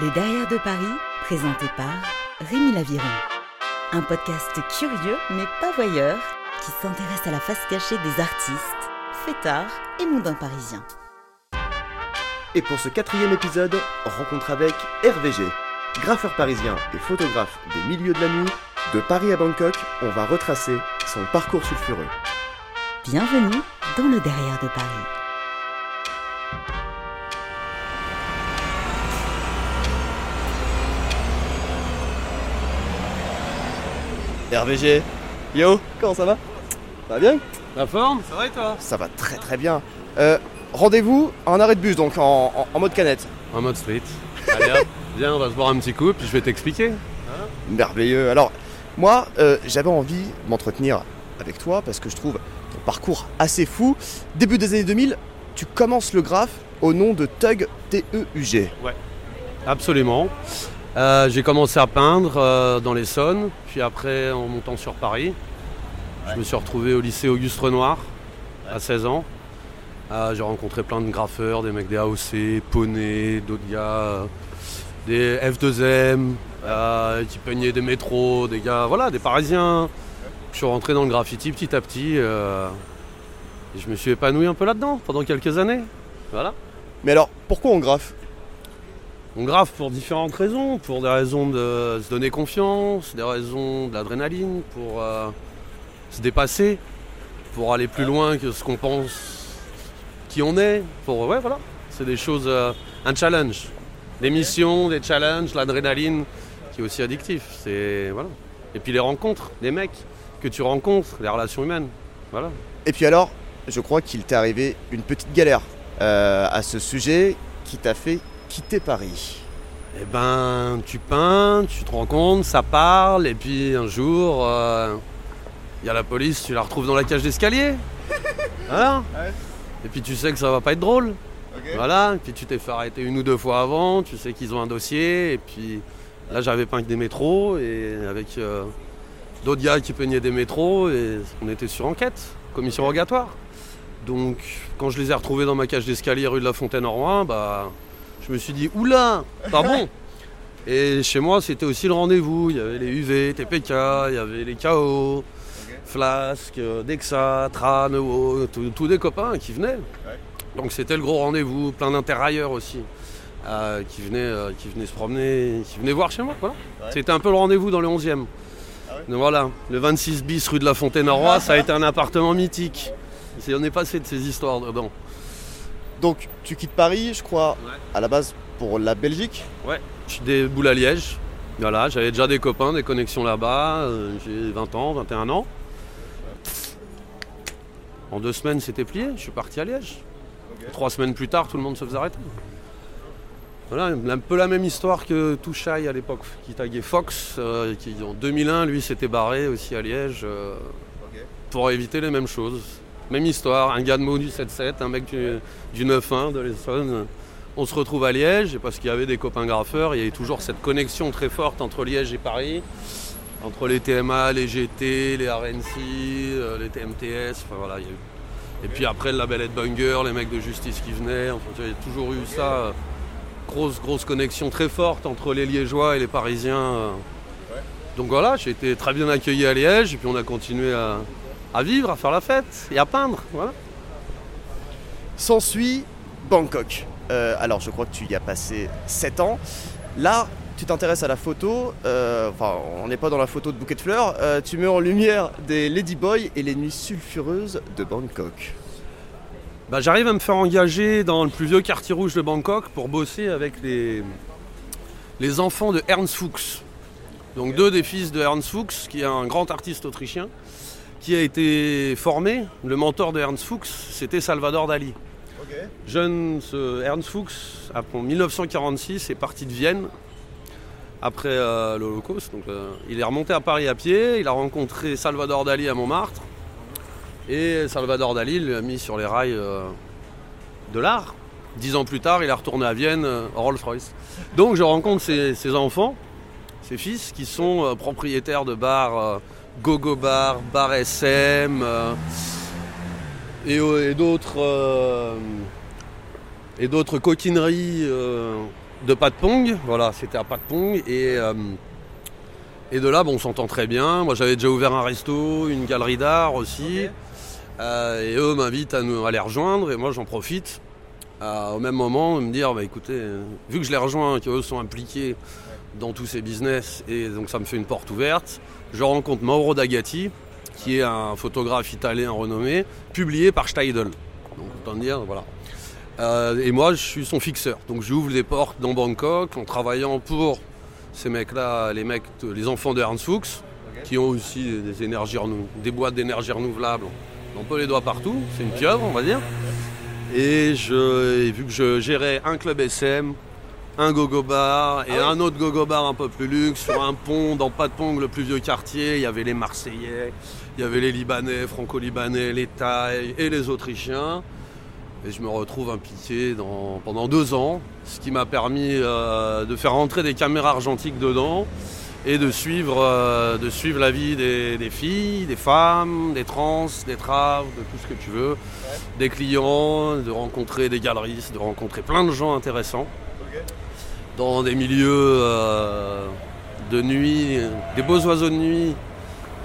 Les Derrière de Paris, présenté par Rémi Laviron. Un podcast curieux mais pas voyeur qui s'intéresse à la face cachée des artistes, fêtards et mondains parisiens. Et pour ce quatrième épisode, rencontre avec RVG, graffeur parisien et photographe des milieux de la nuit. De Paris à Bangkok, on va retracer son parcours sulfureux. Bienvenue dans le Derrière de Paris. RVG, yo, comment ça va? Ça va bien? La forme? Ça va et toi? Ça va très très bien. Euh, Rendez-vous en arrêt de bus, donc en, en- en mode canette. En mode street. Allez hop, viens, on va se boire un petit coup, puis je vais t'expliquer. Merveilleux. Alors, moi, euh, j'avais envie de m'entretenir avec toi parce que je trouve ton parcours assez fou. Début des années 2000, tu commences le graphe au nom de Tug T-E-U-G. Absolument. Euh, j'ai commencé à peindre euh, dans l'Essonne, puis après en montant sur Paris. Je me suis retrouvé au lycée Auguste Renoir à 16 ans. Euh, j'ai rencontré plein de graffeurs, des mecs des AOC, Poney, d'autres gars, des F2M, euh, qui peignaient des métros, des gars, voilà, des Parisiens. Je suis rentré dans le graffiti petit à petit. et je me suis épanoui un peu là-dedans pendant quelques années. Voilà. Mais alors, pourquoi on graffe? On grave pour différentes raisons, pour des raisons de se donner confiance, des raisons de l'adrénaline, pour euh, se dépasser, pour aller plus loin que ce qu'on pense qui on est. Pour ouais voilà, c'est des choses, euh, un challenge, des missions, des challenges, l'adrénaline qui est aussi addictif. C'est voilà. Et puis les rencontres, les mecs que tu rencontres, les relations humaines, voilà. Et puis alors, je crois qu'il t'est arrivé une petite galère euh, à ce sujet qui t'a fait quitter Paris. Eh ben, tu peins, tu te rends compte, ça parle, et puis un jour, il y a la police, tu la retrouves dans la cage d'escalier. Voilà. Ouais. Et puis tu sais que ça va pas être drôle. Voilà. Et puis tu t'es fait arrêter une ou deux fois avant, tu sais qu'ils ont un dossier, et puis là j'avais peint que des métros, et avec euh, d'autres gars qui peignaient des métros, et on était sur enquête, commission rogatoire. Donc quand je les ai retrouvés dans ma cage d'escalier rue de la Fontaine en Rouen, bah je me suis dit oula, pas bon. Et chez moi c'était aussi le rendez-vous. Il y avait les UV, TPK, il y avait les KO, Flasque, euh, Dexa, Tran, tous des copains qui venaient. Donc c'était le gros rendez-vous, plein d'intérieurs aussi. euh, qui, venaient, euh, qui venaient se promener, qui venaient voir chez moi. Ouais. C'était un peu le rendez-vous dans le 11e. Donc voilà, le 26 bis rue de la Fontaine en Roi, ça a été un appartement mythique. C'est- on est passé de ces histoires dedans. Donc, tu quittes Paris, je crois, Ouais. à la base pour la Belgique. Je suis des boules à Liège. Voilà, j'avais déjà des copains, des connexions là-bas. euh, J'ai 20 ans, 21 ans. En deux semaines, c'était plié. Je suis parti à Liège. Trois semaines plus tard, tout le monde se faisait arrêter. Voilà, un peu la même histoire que Touchaï à l'époque, qui taguait Fox, euh, qui en 2001, lui, s'était barré aussi à Liège euh, pour éviter les mêmes choses. Même histoire, un gars de Meaux du 7-7, un mec du, du 9-1 de l'Essonne. On se retrouve à Liège, parce qu'il y avait des copains graffeurs, il y avait toujours cette connexion très forte entre Liège et Paris, entre les TMA, les GT, les RNC, euh, les TMTS, enfin voilà. il y a eu- Et puis après le label Headbanger, les mecs de justice qui venaient, enfin, il y a toujours eu ça. euh, grosse, grosse connexion très forte entre les Liégeois et les Parisiens. euh. Donc voilà, j'ai été très bien accueilli à Liège, et puis on a continué à, à vivre, à faire la fête et à peindre. Voilà. S'ensuit Bangkok. Euh, alors, je crois que tu y as passé 7 ans. Là, tu t'intéresses à la photo. euh, enfin, on n'est pas dans la photo de bouquet de fleurs. euh, tu mets en lumière des Ladyboys et les nuits sulfureuses de Bangkok. Bah, J'arrive à me faire engager dans le plus vieux quartier rouge de Bangkok pour bosser avec les, les enfants de Ernst Fuchs. Donc deux des fils de Ernst Fuchs, qui est un grand artiste autrichien, qui a été formé. Le mentor de Ernst Fuchs, c'était Salvador Dali. Jeune, ce Ernst Fuchs, en 1946, est parti de Vienne après euh, l'Holocauste. Donc, euh, il est remonté à Paris à pied, il a rencontré Salvador Dali à Montmartre. Et Salvador Dali l'a mis sur les rails euh, de l'art. Dix ans plus tard, il est retourné à Vienne, Rolls-Royce. Donc je rencontre ses, ses enfants, ses fils, qui sont propriétaires de bars Gogo Bar, Bar SM, euh, et, euh, et d'autres euh, et d'autres coquineries euh, de Patpong. Voilà, c'était à Patpong. Et, euh, et de là, bon, on s'entend très bien. Moi, j'avais déjà ouvert un resto, une galerie d'art aussi. Euh, et eux m'invitent à, nous, à les rejoindre. Et moi, j'en profite au même moment de me dire bah, écoutez, vu que je les rejoins, qu'eux sont impliqués dans tous ces business, et donc ça me fait une porte ouverte, je rencontre Mauro D'Agati, qui est un photographe italien renommé, publié par Steidel. Donc autant dire, voilà. Euh, et moi, je suis son fixeur. Donc j'ouvre des portes dans Bangkok en travaillant pour ces mecs-là, les mecs, les enfants de Ernst Fuchs, qui ont aussi des, énergies des boîtes d'énergie renouvelable. On peut les doigts partout, c'est une pieuvre, on va dire. Et, je, vu que je gérais un club SM, un gogo bar et ah un autre gogo bar un peu plus luxe sur un pont dans Patpong, le plus vieux quartier, il y avait les Marseillais, il y avait les Libanais, franco-libanais, les Thaïs et les Autrichiens. Et je me retrouve impliqué dans, pendant deux ans, ce qui m'a permis euh, de faire rentrer des caméras argentiques dedans et de suivre, euh, de suivre la vie des, filles, des femmes, des trans, des traves, de tout ce que tu veux, des clients, de rencontrer des galeristes, de rencontrer plein de gens intéressants dans des milieux euh, de nuit, des beaux oiseaux de nuit,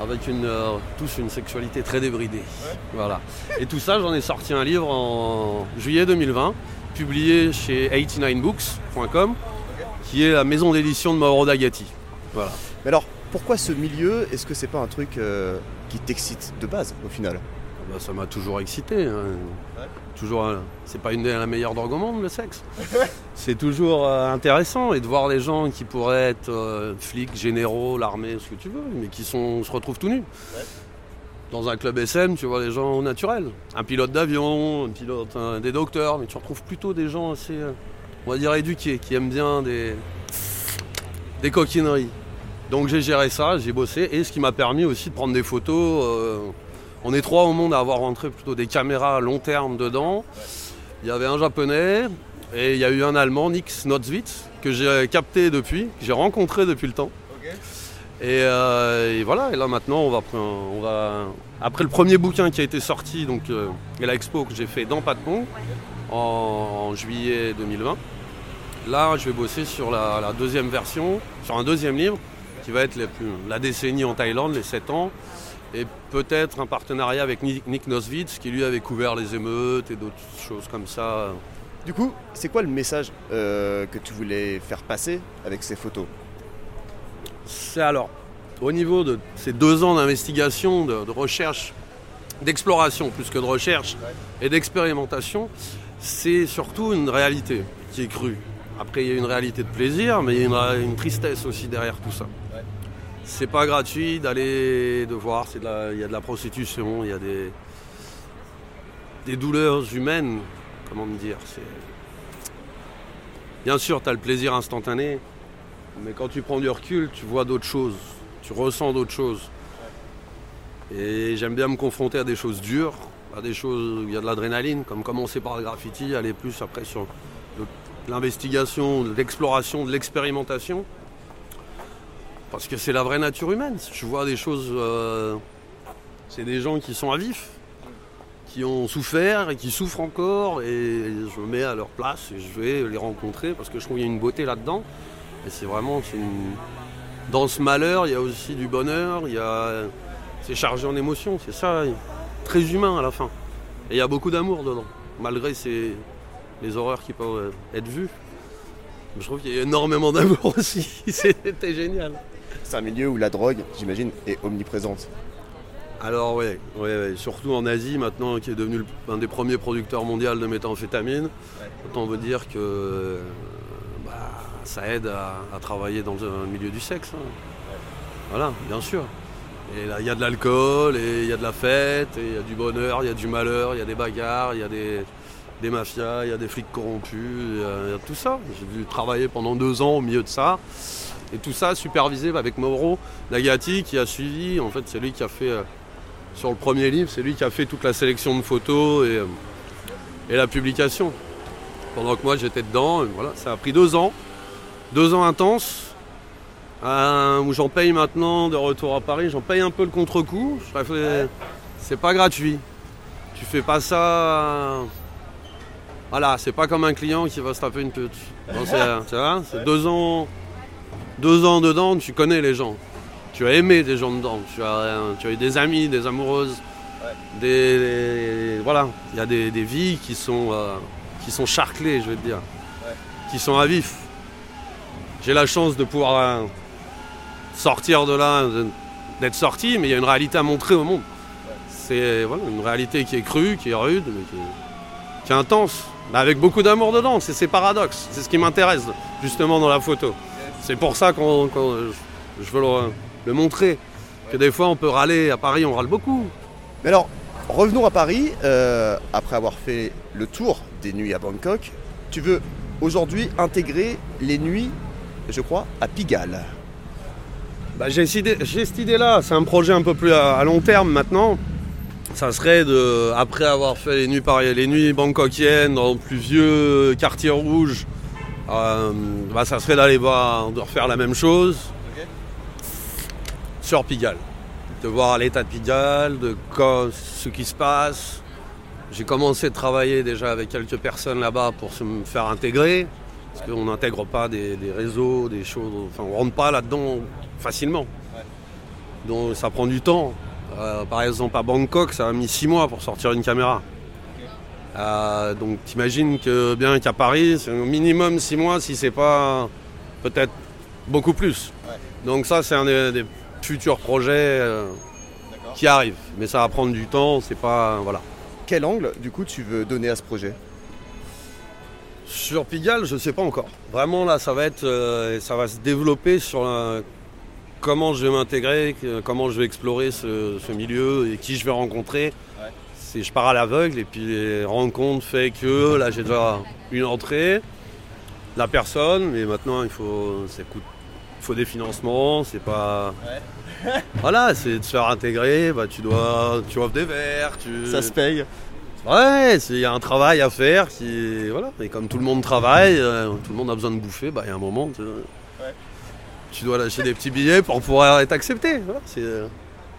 avec une, euh, tous une sexualité très débridée. Voilà. Et tout ça, j'en ai sorti un livre en juillet 2020, publié chez 89books.com, qui est la maison d'édition de Mauro D'Agati. Mais alors, pourquoi ce milieu? Est-ce que c'est pas un truc euh, qui t'excite de base au final? Bah, Ça m'a toujours excité. Hein. Toujours, euh, c'est pas une des la meilleure drogue au monde, le sexe. c'est toujours euh, intéressant et de voir les gens qui pourraient être flics, généraux, l'armée, ce que tu veux, mais qui sont, se retrouvent tout nus. Dans un club SM, tu vois les gens naturels. Un pilote d'avion, un pilote, des docteurs, mais tu retrouves plutôt des gens assez, on va dire, éduqués, qui aiment bien des, des coquineries. Donc j'ai géré ça, j'ai bossé et ce qui m'a permis aussi de prendre des photos. Euh, on est trois au monde à avoir rentré plutôt des caméras à long terme dedans. Il y avait un japonais et il y a eu un allemand, Nix Notzwitz, que j'ai capté depuis, que j'ai rencontré depuis le temps. Euh, et, voilà, et là maintenant on va, on va. Après le premier bouquin qui a été sorti, donc euh, et la expo que j'ai fait dans Patmont en, en juillet 2020, là je vais bosser sur la deuxième version, sur un deuxième livre qui va être la décennie en Thaïlande, les 7 ans, et peut-être un partenariat avec Nick Noswitz qui lui avait couvert les émeutes et d'autres choses comme ça. Du coup, c'est quoi le message euh, que tu voulais faire passer avec ces photos? C'est alors, au niveau de ces deux ans d'investigation, de, recherche, d'exploration plus que de recherche et d'expérimentation, c'est surtout une réalité qui est crue. Après, il y a une réalité de plaisir, mais il y a une tristesse aussi derrière tout ça. C'est pas gratuit d'aller, de voir, il y a de la prostitution, il y a des, des douleurs humaines, comment me dire. Bien sûr, tu as le plaisir instantané, mais quand tu prends du recul, tu vois d'autres choses, tu ressens d'autres choses. Et j'aime bien me confronter à des choses dures, à des choses où il y a de l'adrénaline, comme commencer par le graffiti, aller plus après sur l'investigation, l'exploration, de l'expérimentation. Parce que c'est la vraie nature humaine. Tu vois des choses. Euh, c'est des gens qui sont à vif, qui ont souffert et qui souffrent encore. Et je me mets à leur place et je vais les rencontrer parce que je trouve qu'il y a une beauté là-dedans. Et c'est vraiment. Dans ce malheur, il y a aussi du bonheur, il y a... c'est chargé en émotions, c'est ça, très humain à la fin. Et il y a beaucoup d'amour dedans, malgré les horreurs qui peuvent être vues. Je trouve qu'il y a énormément d'amour aussi, c'était génial. C'est un milieu où la drogue, j'imagine, est omniprésente. Alors oui, surtout en Asie maintenant, qui est devenu un des premiers producteurs mondiaux de méthamphétamine. Autant veut dire que bah, ça aide à, travailler dans le milieu du sexe. Hein. Voilà, bien sûr. Et là, il y a de l'alcool, et il y a de la fête, et il y a du bonheur, il y a du malheur, il y a des bagarres, il y a des mafias, il y a des flics corrompus, il y, a, tout ça. J'ai dû travailler pendant deux ans au milieu de ça. Et tout ça supervisé avec Mauro Nagati qui a suivi. En fait, c'est lui qui a fait, euh, sur le premier livre, c'est lui qui a fait toute la sélection de photos et, euh, et la publication. Pendant que moi j'étais dedans, voilà, ça a pris deux ans. Deux ans intenses. Euh, où j'en paye maintenant de retour à Paris, j'en paye un peu le contre-coup. C'est pas gratuit. Tu fais pas ça Voilà, c'est pas comme un client qui va se taper une pute. C'est deux ans, deux ans dedans, tu connais les gens. Tu as aimé des gens dedans. Tu as, tu as eu des amis, des amoureuses, des, des- voilà. Il y a des, des vies qui sont, euh, qui sont charclées, je vais te dire, qui sont à vif. J'ai la chance de pouvoir euh, sortir de là, d'être sorti, mais il y a une réalité à montrer au monde. C'est voilà, une réalité qui est crue, qui est rude, mais qui est, qui est intense, mais avec beaucoup d'amour dedans. C'est ces paradoxes. C'est ce qui m'intéresse justement dans la photo. C'est pour ça qu'on, qu'on- je, veux le, le montrer. Que des fois on peut râler à Paris, on râle beaucoup. Mais alors, revenons à Paris. euh, après avoir fait le tour des nuits à Bangkok, tu veux aujourd'hui intégrer les nuits, je crois, à Pigalle. Bah, j'ai, cette idée- j'ai cette idée-là, c'est un projet un peu plus à, à long terme maintenant. Ça serait de, après avoir fait les nuits les nuits bangkokiennes dans le plus vieux quartier rouge, euh, bah, ça serait d'aller voir, de refaire la même chose sur Pigalle. De voir l'état de Pigalle, de ce qui se passe. J'ai commencé de travailler déjà avec quelques personnes là-bas pour se me faire intégrer. Parce qu'on n'intègre pas des, des réseaux, des choses. Enfin, on rentre pas là-dedans facilement. Donc ça prend du temps. Euh, par exemple, à Bangkok, ça a mis six mois pour sortir une caméra. Euh, donc t'imagines que bien qu'à Paris, c'est au minimum six mois, si c'est pas peut-être beaucoup plus. Donc ça, c'est un des, des futurs projets euh, qui arrivent. Mais ça va prendre du temps, c'est pas. Voilà. Quel angle, du coup, tu veux donner à ce projet? Sur Pigalle, je ne sais pas encore. Vraiment, là, ça va être, euh, ça va se développer sur la- comment je vais m'intégrer, comment je vais explorer ce, ce milieu et qui je vais rencontrer. C'est, je pars à l'aveugle et puis les rencontres fait que là, j'ai déjà une entrée, la personne, mais maintenant, il faut, ça coûte, faut des financements, c'est pas. Voilà, c'est de se faire intégrer, bah, tu dois, tu offres des verres, tu. Ça se paye Ouais, il y a un travail à faire qui. Voilà. Et comme tout le monde travaille, euh, tout le monde a besoin de bouffer, bah il y a un moment. Tu, tu dois lâcher des petits billets pour pouvoir être accepté. Voilà, c'est euh,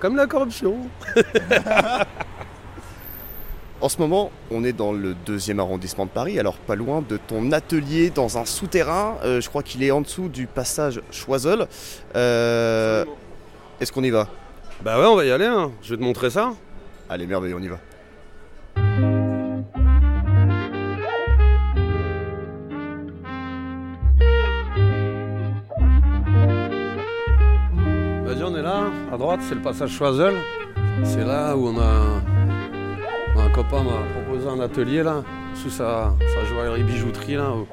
comme la corruption. En ce moment, on est dans le deuxième arrondissement de Paris, alors pas loin de ton atelier dans un souterrain. Euh, je crois qu'il est en dessous du passage Choiseul. Euh, Est-ce qu'on y va? Bah ouais, on va y aller. hein. Je vais te montrer ça. Allez, merveilleux, on y va. Vas-y, on est là. À droite, c'est le passage Choiseul. C'est là où on a. Copain m'a proposé un atelier là, sous sa, sa joaillerie bijouterie là. au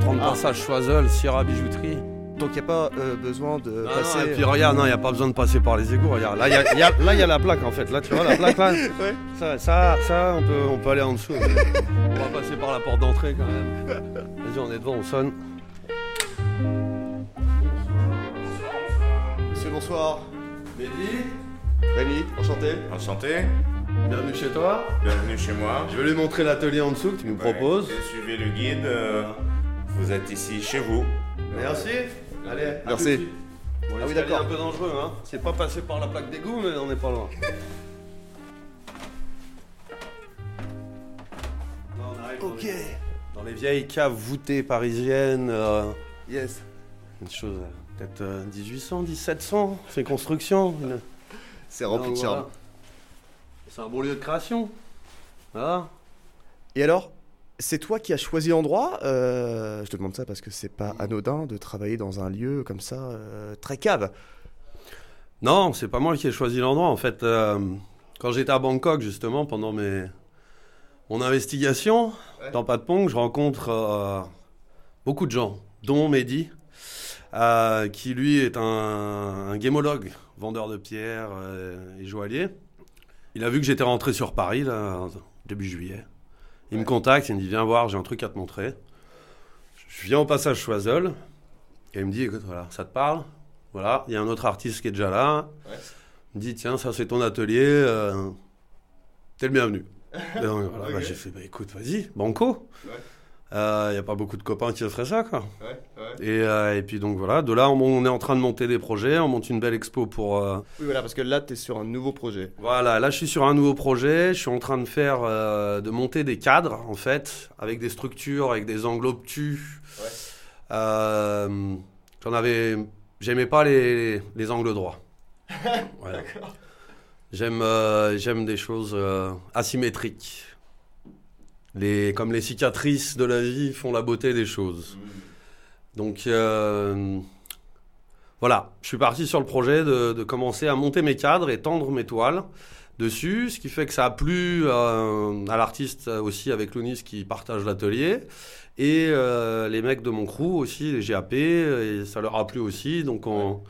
30 Ah. passage Choiseul, Sierra Bijouterie. Donc il n'y a pas euh, besoin de Non, passer. non, et puis regarde, non, il n'y a pas besoin de passer par les égouts. Regarde, là, il y y a- là, il y a la plaque en fait. Là, tu vois la plaque là. Ouais. Ça, ça, ça, on peut, on peut aller en dessous. on va passer par la porte d'entrée quand même. Vas-y, on est devant, on sonne. Monsieur, bonsoir. Mehdi, Rémi, enchanté. Enchanté, bienvenue chez toi. bienvenue chez moi. Je vais lui montrer l'atelier en dessous que tu nous proposes. Ouais, Suivez le guide, euh, vous êtes ici chez vous. Merci. Allez, Merci. Bon, Ah oui, d'accord. un peu dangereux, hein. C'est pas passé par la plaque d'égout, mais on n'est pas loin. Là, on arrive dans les- Dans les vieilles caves voûtées parisiennes. euh, Yes. une chose, euh, peut-être euh, 1800, 1700, ces constructions. C'est rempli de charme. voilà. C'est un beau lieu de création. Voilà. Et alors, c'est toi qui as choisi l'endroit Euh, Je te demande ça parce que c'est pas anodin de travailler dans un lieu comme ça, euh, très cave. Non, c'est pas moi qui ai choisi l'endroit. En fait, euh, quand j'étais à Bangkok, justement, pendant mes... mon investigation Ouais. dans Patpong, je rencontre beaucoup de gens, dont Mehdi, qui lui est un, un gémologue, vendeur de pierres et joaillier. Il a vu que j'étais rentré sur Paris, là, début juillet. Il me contacte, il me dit Viens voir, j'ai un truc à te montrer. Je viens au passage Choiseul, et il me dit Écoute, voilà, ça te parle? Voilà, il y a un autre artiste qui est déjà là. Il me dit tiens, ça c'est ton atelier, euh, t'es le bienvenu. Et donc, voilà, bah, j'ai fait bah, écoute, vas-y, banco. Il n'y a pas beaucoup de copains qui feraient ça, quoi. Ouais, ouais. Et, euh, et puis donc voilà, de là, on, on est en train de monter des projets, on monte une belle expo pour... euh, Oui, voilà, parce que là, tu es sur un nouveau projet. Voilà, là je suis sur un nouveau projet, je suis en train de faire, euh, de monter des cadres en fait, avec des structures, avec des angles obtus. Ouais. Euh, J'en avais, j'aimais pas les, les angles droits. J'aime, euh, des choses euh, asymétriques. Les, comme les cicatrices de la vie font la beauté des choses. Donc euh, voilà, je suis parti sur le projet de, commencer à monter mes cadres et tendre mes toiles dessus, ce qui fait que ça a plu euh, à l'artiste aussi avec Lounis qui partage l'atelier et euh, les mecs de mon crew aussi, les GAP, et ça leur a plu aussi. Donc on,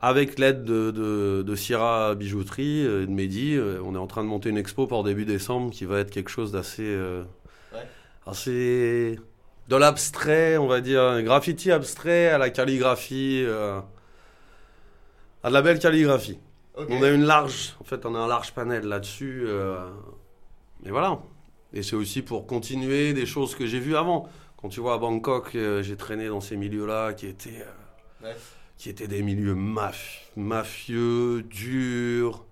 avec l'aide de, de, de Syrah Bijouterie et de Mehdi, euh, on est en train de monter une expo pour début décembre qui va être quelque chose d'assez... euh, Ouais. assez de l'abstrait, on va dire, un graffiti abstrait à la calligraphie, euh, à de la belle calligraphie. On a une large, en fait, on a un large panel là-dessus. euh, et voilà. Et c'est aussi pour continuer des choses que j'ai vues avant. Quand tu vois à Bangkok, euh, j'ai traîné dans ces milieux-là qui étaient, euh, Ouais. Qui étaient des milieux maf- mafieux, durs,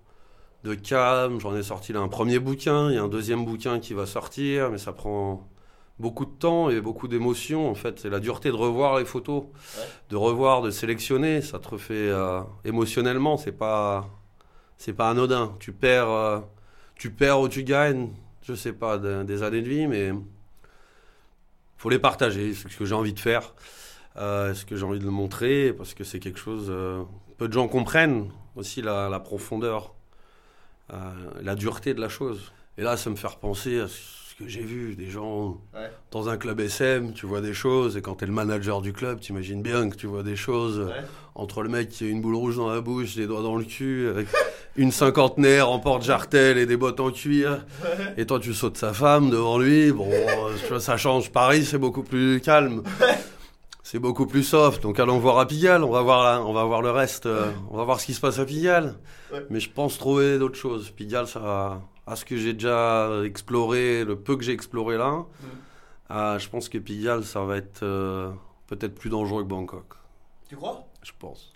de calme. J'en ai sorti là un premier bouquin. Il y a un deuxième bouquin qui va sortir, mais ça prend beaucoup de temps et beaucoup d'émotions. En fait, c'est la dureté de revoir les photos, Ouais. de revoir, de sélectionner. Ça te refait euh, émotionnellement. C'est pas, c'est pas anodin. Tu perds, euh, tu perds ou tu gagnes. Je sais pas de- des années de vie, mais faut les partager. C'est ce que j'ai envie de faire. Euh, ce que j'ai envie de le montrer parce que c'est quelque chose. euh, peu de gens comprennent aussi la, la profondeur, euh, la dureté de la chose. Et là, ça me fait repenser à ce que j'ai vu des gens Ouais. dans un club SM, tu vois des choses, et quand tu es le manager du club, tu imagines bien que tu vois des choses euh, Ouais. entre le mec qui a une boule rouge dans la bouche, des doigts dans le cul, avec une cinquantenaire en porte-jartel et des bottes en cuir, et toi tu sautes sa femme devant lui, bon, ça change. Paris, c'est beaucoup plus calme. C'est beaucoup plus soft, donc allons voir à Pigalle, on va voir, là, on va voir le reste, euh, on va voir ce qui se passe à Pigalle. Ouais. Mais je pense trouver d'autres choses. Pigalle, ça, va- à ce que j'ai déjà exploré, le peu que j'ai exploré là, ah, je pense que Pigalle, ça va être euh, peut-être plus dangereux que Bangkok. Tu crois? Je pense.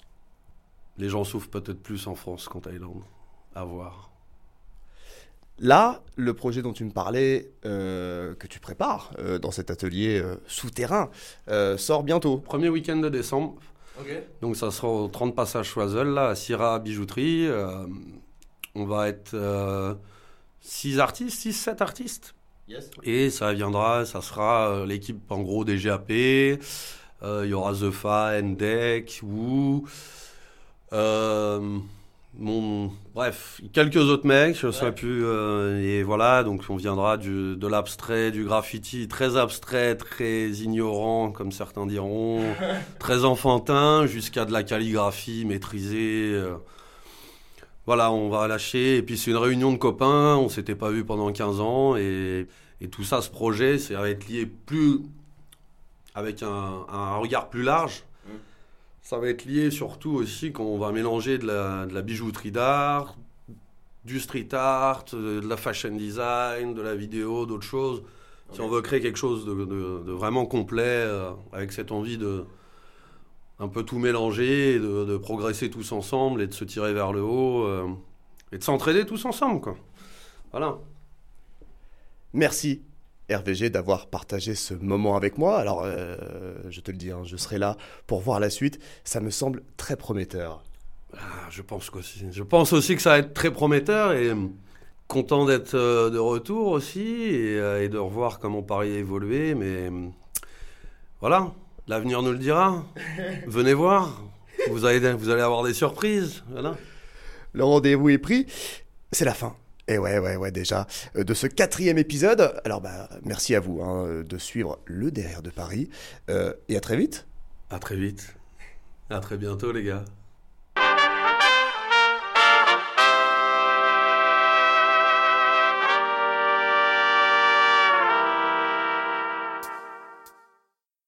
Les gens souffrent peut-être plus en France qu'en Thaïlande. À voir. Là, le projet dont tu me parlais, euh, que tu prépares euh, dans cet atelier euh, souterrain, euh, sort bientôt. Premier week-end de décembre. Donc ça sera au 30 passage Choiseul, là, à Syrah Bijouterie. Euh, on va être 6 artistes, 6-7 artistes. Yes. Et ça viendra, ça sera euh, l'équipe en gros des GAP. Euh, Il y aura Zefa, Ndek, Wu. Mon, bref, quelques autres mecs, je ne sais Ouais. plus. euh, et voilà, donc on viendra du, de l'abstrait, du graffiti très abstrait, très ignorant, comme certains diront, très enfantin, jusqu'à de la calligraphie maîtrisée. euh. Voilà, on va lâcher. Et puis c'est une réunion de copains, on s'était pas vu pendant 15 ans. Et, et tout ça, ce projet, c'est va être lié plus avec un, un regard plus large. Ça va être lié surtout aussi quand on va mélanger de la, de la bijouterie d'art, du street art, de, de la fashion design, de la vidéo, d'autres choses. Si on veut créer quelque chose de, de- de vraiment complet, euh, avec cette envie de un peu tout mélanger, et de, de progresser tous ensemble et de se tirer vers le haut, euh, et de s'entraider tous ensemble, quoi. Voilà. Merci RVG d'avoir partagé ce moment avec moi. Alors, euh, je te le dis, hein, je serai là pour voir la suite. Ça me semble très prometteur. Ah, je pense qu'aussi. Je pense aussi que ça va être très prometteur et euh, content d'être euh, de retour aussi et, euh, et de revoir comment Paris a évolué. Mais euh, voilà, l'avenir nous le dira. Venez voir. Vous allez, vous allez avoir des surprises. Voilà. Le rendez-vous est pris. C'est la fin. Et ouais, ouais, ouais, déjà, euh, de ce quatrième épisode. Alors, bah, merci à vous hein, de suivre le Derrière de Paris. Euh, et à très vite. À très vite. À très bientôt, les gars.